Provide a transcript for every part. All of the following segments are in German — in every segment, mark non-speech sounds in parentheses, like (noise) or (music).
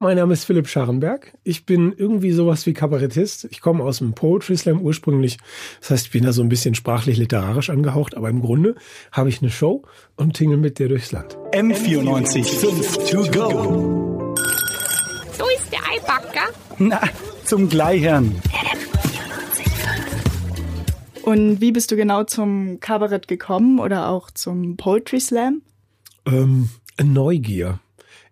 Mein Name ist Philipp Scharrenberg. Ich bin irgendwie sowas wie Kabarettist. Ich komme aus dem Poetry Slam ursprünglich. Das heißt, ich bin da so ein bisschen sprachlich literarisch angehaucht, aber im Grunde habe ich eine Show und tingle mit der durchs Land. M94 5 to go. So ist der Eibacker. Na, zum Gleichern. Und wie bist du genau zum Kabarett gekommen oder auch zum Poetry Slam? Ähm, Neugier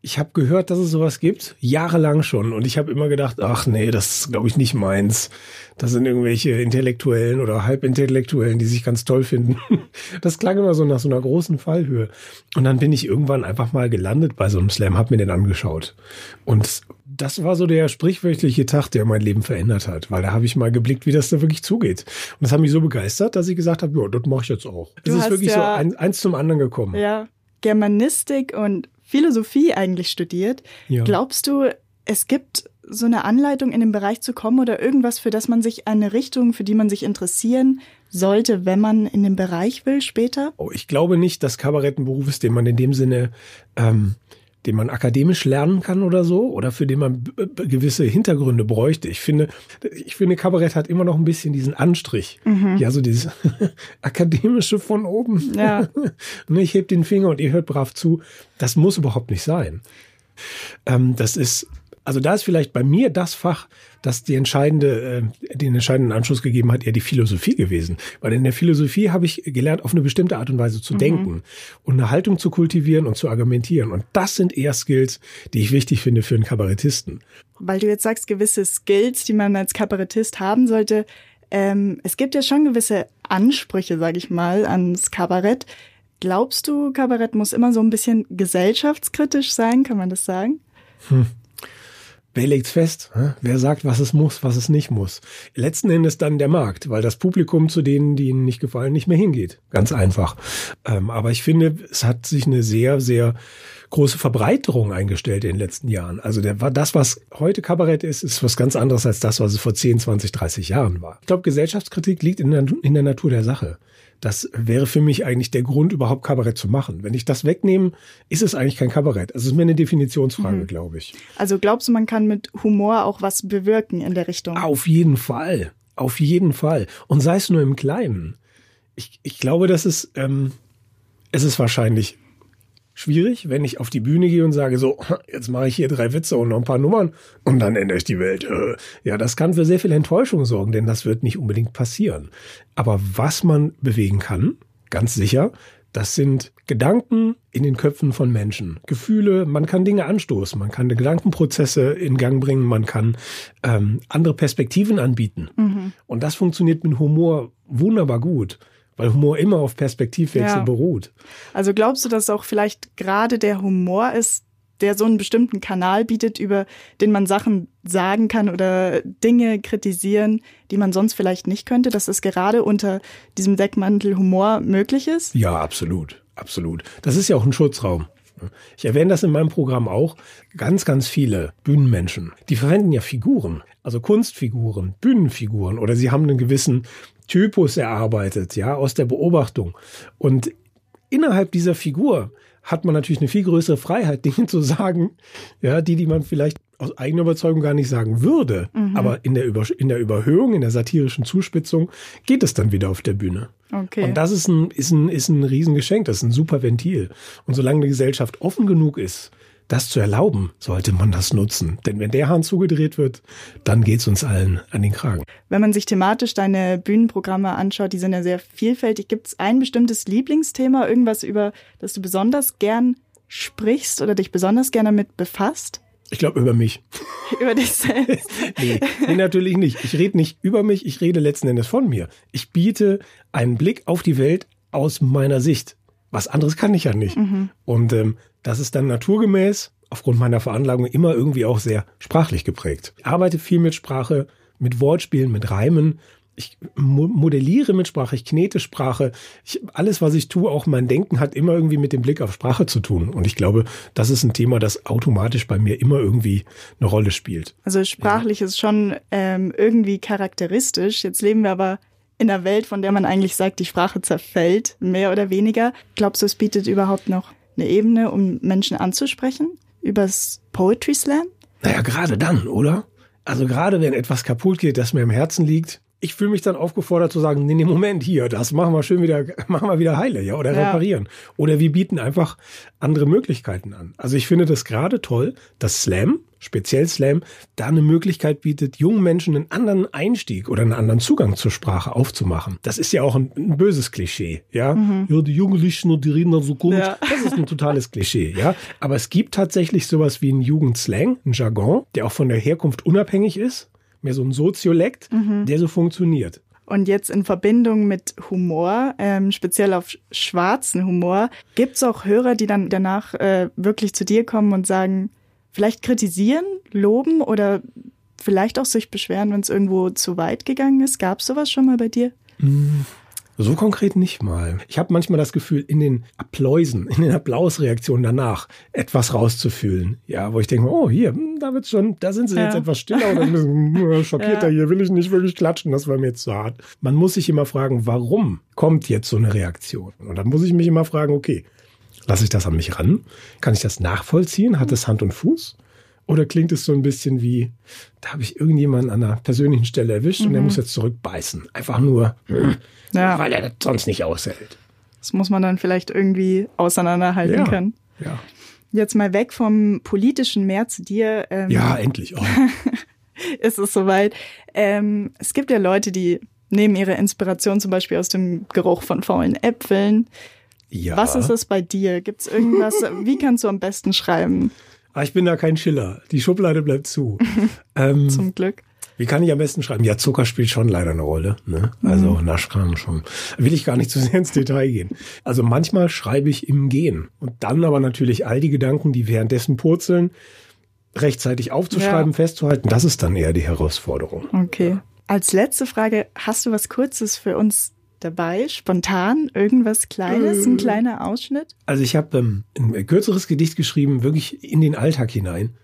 ich habe gehört, dass es sowas gibt, jahrelang schon. Und ich habe immer gedacht, ach nee, das ist, glaube ich, nicht meins. Das sind irgendwelche Intellektuellen oder Halbintellektuellen, die sich ganz toll finden. (laughs) Das klang immer so nach so einer großen Fallhöhe. Und dann bin ich irgendwann einfach mal gelandet bei so einem Slam, hab mir den angeschaut. Und das war so der sprichwörtliche Tag, der mein Leben verändert hat, weil da habe ich mal geblickt, wie das da wirklich zugeht. Und das hat mich so begeistert, dass ich gesagt habe, ja, das mache ich jetzt auch. Es ist wirklich ja, so ein, eins zum anderen gekommen. Ja, Germanistik und Philosophie eigentlich studiert. Ja. Glaubst du, es gibt so eine Anleitung in den Bereich zu kommen oder irgendwas, für das man sich eine Richtung, für die man sich interessieren sollte, wenn man in den Bereich will später? Oh, ich glaube nicht, dass Kabarett ein Beruf ist, den man in dem Sinne ähm, den man akademisch lernen kann oder so oder für den man gewisse Hintergründe bräuchte. Ich finde, ich finde Kabarett hat immer noch ein bisschen diesen Anstrich. Mhm. Ja, so dieses (laughs) akademische von oben. Ja. (laughs) Ne, ich heb den Finger und ihr hört brav zu. Das muss überhaupt nicht sein. Ähm, das ist also da ist vielleicht bei mir das Fach, das die entscheidende, äh, den entscheidenden Anschluss gegeben hat, eher die Philosophie gewesen. Weil in der Philosophie habe ich gelernt, auf eine bestimmte Art und Weise zu mhm. denken und eine Haltung zu kultivieren und zu argumentieren. Und das sind eher Skills, die ich wichtig finde für einen Kabarettisten. Weil du jetzt sagst, gewisse Skills, die man als Kabarettist haben sollte. Ähm, es gibt ja schon gewisse Ansprüche, sage ich mal, ans Kabarett. Glaubst du, Kabarett muss immer so ein bisschen gesellschaftskritisch sein? Kann man das sagen? Hm. Wer legt's fest? Wer sagt, was es muss, was es nicht muss? Letzten Endes dann der Markt, weil das Publikum zu denen, die ihnen nicht gefallen, nicht mehr hingeht. Ganz einfach. Ähm, aber ich finde, es hat sich eine sehr, sehr große Verbreiterung eingestellt in den letzten Jahren. Also das, was heute Kabarett ist, ist was ganz anderes als das, was es vor 10, 20, 30 Jahren war. Ich glaube, Gesellschaftskritik liegt in der, in der Natur der Sache. Das wäre für mich eigentlich der Grund, überhaupt Kabarett zu machen. Wenn ich das wegnehme, ist es eigentlich kein Kabarett. Also es ist mir eine Definitionsfrage, mhm. glaube ich. Also glaubst du, man kann mit Humor auch was bewirken in der Richtung? Auf jeden Fall. Auf jeden Fall. Und sei es nur im Kleinen. Ich, ich glaube, dass es, ähm, es ist wahrscheinlich schwierig, wenn ich auf die Bühne gehe und sage so, (laughs) jetzt mache ich hier drei Witze und noch ein paar Nummern und dann ändere ich die Welt. Äh, ja, das kann für sehr viel Enttäuschung sorgen, denn das wird nicht unbedingt passieren. Aber was man bewegen kann, ganz sicher, das sind Gedanken in den Köpfen von Menschen, Gefühle, man kann Dinge anstoßen, man kann Gedankenprozesse in Gang bringen, man kann ähm, andere Perspektiven anbieten. Mhm. Und das funktioniert mit Humor wunderbar gut weil Humor immer auf Perspektivwechsel ja. beruht. Also glaubst du, dass auch vielleicht gerade der Humor ist, der so einen bestimmten Kanal bietet, über den man Sachen sagen kann oder Dinge kritisieren, die man sonst vielleicht nicht könnte, dass es gerade unter diesem Deckmantel Humor möglich ist? Ja, absolut, absolut. Das ist ja auch ein Schutzraum. Ich erwähne das in meinem Programm auch. Ganz, ganz viele Bühnenmenschen, die verwenden ja Figuren, also Kunstfiguren, Bühnenfiguren oder sie haben einen gewissen Typus erarbeitet, ja, aus der Beobachtung. Und innerhalb dieser Figur hat man natürlich eine viel größere Freiheit, (laughs) Dinge zu sagen, ja, die, die man vielleicht aus eigener Überzeugung gar nicht sagen würde. Mhm. Aber in der, Über in der Überhöhung, in der satirischen Zuspitzung geht es dann wieder auf der Bühne. Okay. Und das ist ein, ist ein, ist ein Riesengeschenk, das ist ein super Ventil. Und solange die Gesellschaft offen genug ist, das zu erlauben, sollte man das nutzen. Denn wenn der Hahn zugedreht wird, dann geht's uns allen an den Kragen. Wenn man sich thematisch deine Bühnenprogramme anschaut, die sind ja sehr vielfältig. Gibt es ein bestimmtes Lieblingsthema, irgendwas, über das du besonders gern sprichst oder dich besonders gerne damit befasst? Ich glaube über mich. (laughs) über dich selbst? (laughs) nee, nee, natürlich nicht. Ich rede nicht über mich, ich rede letzten Endes von mir. Ich biete einen Blick auf die Welt aus meiner Sicht. Was anderes kann ich ja nicht. Mhm. Und ähm, das ist dann naturgemäß, aufgrund meiner Veranlagung, immer irgendwie auch sehr sprachlich geprägt. Ich arbeite viel mit Sprache, mit Wortspielen, mit Reimen. Ich modelliere mit Sprache, ich knete Sprache. Ich, alles, was ich tue, auch mein Denken hat immer irgendwie mit dem Blick auf Sprache zu tun. Und ich glaube, das ist ein Thema, das automatisch bei mir immer irgendwie eine Rolle spielt. Also sprachlich ja. ist schon ähm, irgendwie charakteristisch. Jetzt leben wir aber in einer Welt, von der man eigentlich sagt, die Sprache zerfällt, mehr oder weniger. Glaubst du, es bietet überhaupt noch eine Ebene, um Menschen anzusprechen übers Poetry Slam? Naja, gerade dann, oder? Also gerade wenn etwas kaputt geht, das mir im Herzen liegt, ich fühle mich dann aufgefordert zu sagen, nee, nee, Moment, hier, das machen wir schön wieder, (laughs) machen wir wieder heile, ja, oder Ja. reparieren. Oder wir bieten einfach andere Möglichkeiten an. Also ich finde das gerade toll, dass Slam, speziell Slam, da eine Möglichkeit bietet, jungen Menschen einen anderen Einstieg oder einen anderen Zugang zur Sprache aufzumachen. Das ist ja auch ein, ein böses Klischee, ja. Ja, die Jugendlichen und die reden dann so komisch. Ja. Das ist ein totales Klischee, ja. Aber es gibt tatsächlich sowas wie einen Jugendslang, einen Jargon, der auch von der Herkunft unabhängig ist. Mehr so ein Soziolekt, der so funktioniert. Und jetzt in Verbindung mit Humor, ähm, speziell auf schwarzen Humor, gibt's auch Hörer, die dann danach äh, wirklich zu dir kommen und sagen, vielleicht kritisieren, loben oder vielleicht auch sich beschweren, wenn es irgendwo zu weit gegangen ist? Gab's sowas schon mal bei dir? So konkret nicht mal. Ich habe manchmal das Gefühl, in den Appläusen, in den Applausreaktionen danach etwas rauszufühlen. Ja, wo ich denke, oh, hier, hm, da wird's schon, da sind sie jetzt Ja. etwas stiller oder ein bisschen hm, schockierter. Ja. Hier will ich nicht wirklich klatschen, das war mir jetzt zu hart. Man muss sich immer fragen, warum kommt jetzt so eine Reaktion? Und dann muss ich mich immer fragen, okay, lasse ich das an mich ran? Kann ich das nachvollziehen? Hat es Hand und Fuß? Oder klingt es so ein bisschen wie, da habe ich irgendjemanden an einer persönlichen Stelle erwischt und der muss jetzt zurückbeißen. Einfach nur, Ja. weil er das sonst nicht aushält. Das muss man dann vielleicht irgendwie auseinanderhalten Ja. können. Ja. Jetzt mal weg vom politischen mehr zu dir. Ähm, Ja, endlich. Oh. (laughs) ist es soweit. Ähm, es gibt ja Leute, die nehmen ihre Inspiration zum Beispiel aus dem Geruch von faulen Äpfeln. Ja. Was ist es bei dir? Gibt es irgendwas? wie kannst du am besten schreiben? Ah, ich bin da kein Schiller. Die Schublade bleibt zu. (laughs) ähm, Zum Glück. wie kann ich am besten schreiben? Ja, Zucker spielt schon leider eine Rolle. Ne? Also Naschkram schon. Will ich gar nicht zu (laughs) sehr ins Detail gehen. Also manchmal schreibe ich im Gehen. Und dann aber natürlich all die Gedanken, die währenddessen purzeln, rechtzeitig aufzuschreiben, Ja. festzuhalten. Das ist dann eher die Herausforderung. Okay. Als letzte Frage, hast du was Kurzes für uns dabei? Spontan? Irgendwas Kleines? Ein kleiner Ausschnitt? Also ich habe ähm, ein kürzeres Gedicht geschrieben, wirklich in den Alltag hinein.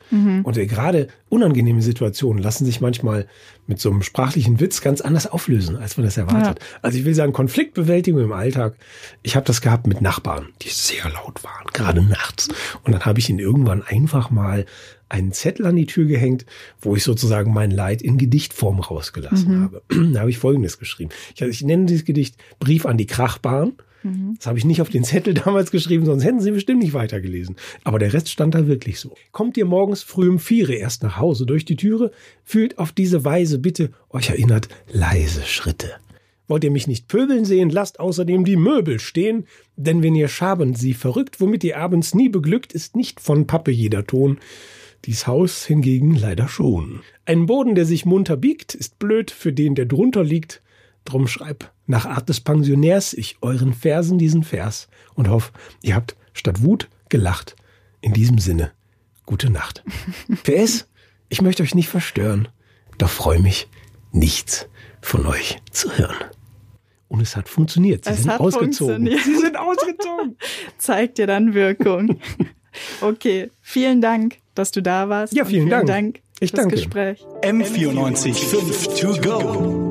Und äh, gerade unangenehme Situationen lassen sich manchmal mit so einem sprachlichen Witz ganz anders auflösen, als man das erwartet. Also ich will sagen, Konfliktbewältigung im Alltag. Ich habe das gehabt mit Nachbarn, die sehr laut waren, gerade nachts. Und dann habe ich ihnen irgendwann einfach mal einen Zettel an die Tür gehängt, wo ich sozusagen mein Leid in Gedichtform rausgelassen habe. (clears throat) da habe ich Folgendes geschrieben. Ich, ich nenne dieses Gedicht Brief an die Krachbahn. Das habe ich nicht auf den Zettel (laughs) damals geschrieben, sonst hätten sie bestimmt nicht weitergelesen. Aber der Rest stand da wirklich so. Kommt ihr morgens früh um Viere erst nach Hause durch die Türe, fühlt auf diese Weise bitte euch erinnert leise Schritte. Wollt ihr mich nicht pöbeln sehen, lasst außerdem die Möbel stehen, denn wenn ihr schaben sie verrückt, womit ihr abends nie beglückt, ist nicht von Pappe jeder Ton. Dies Haus hingegen leider schon. Ein Boden, der sich munter biegt, ist blöd für den, der drunter liegt. Drum schreib nach Art des Pensionärs ich euren Versen diesen Vers und hoff, ihr habt statt Wut gelacht. In diesem Sinne, gute Nacht. (laughs) PS, ich möchte euch nicht verstören, doch freue mich, nichts von euch zu hören. Und es hat funktioniert. Sie Es sind ausgezogen. Sie sind ausgezogen. (laughs) Zeigt dir dann Wirkung. (laughs) Okay, vielen Dank, dass du da warst. Ja, und vielen Dank. Dank Ich danke. Gespräch. M94 5 to go.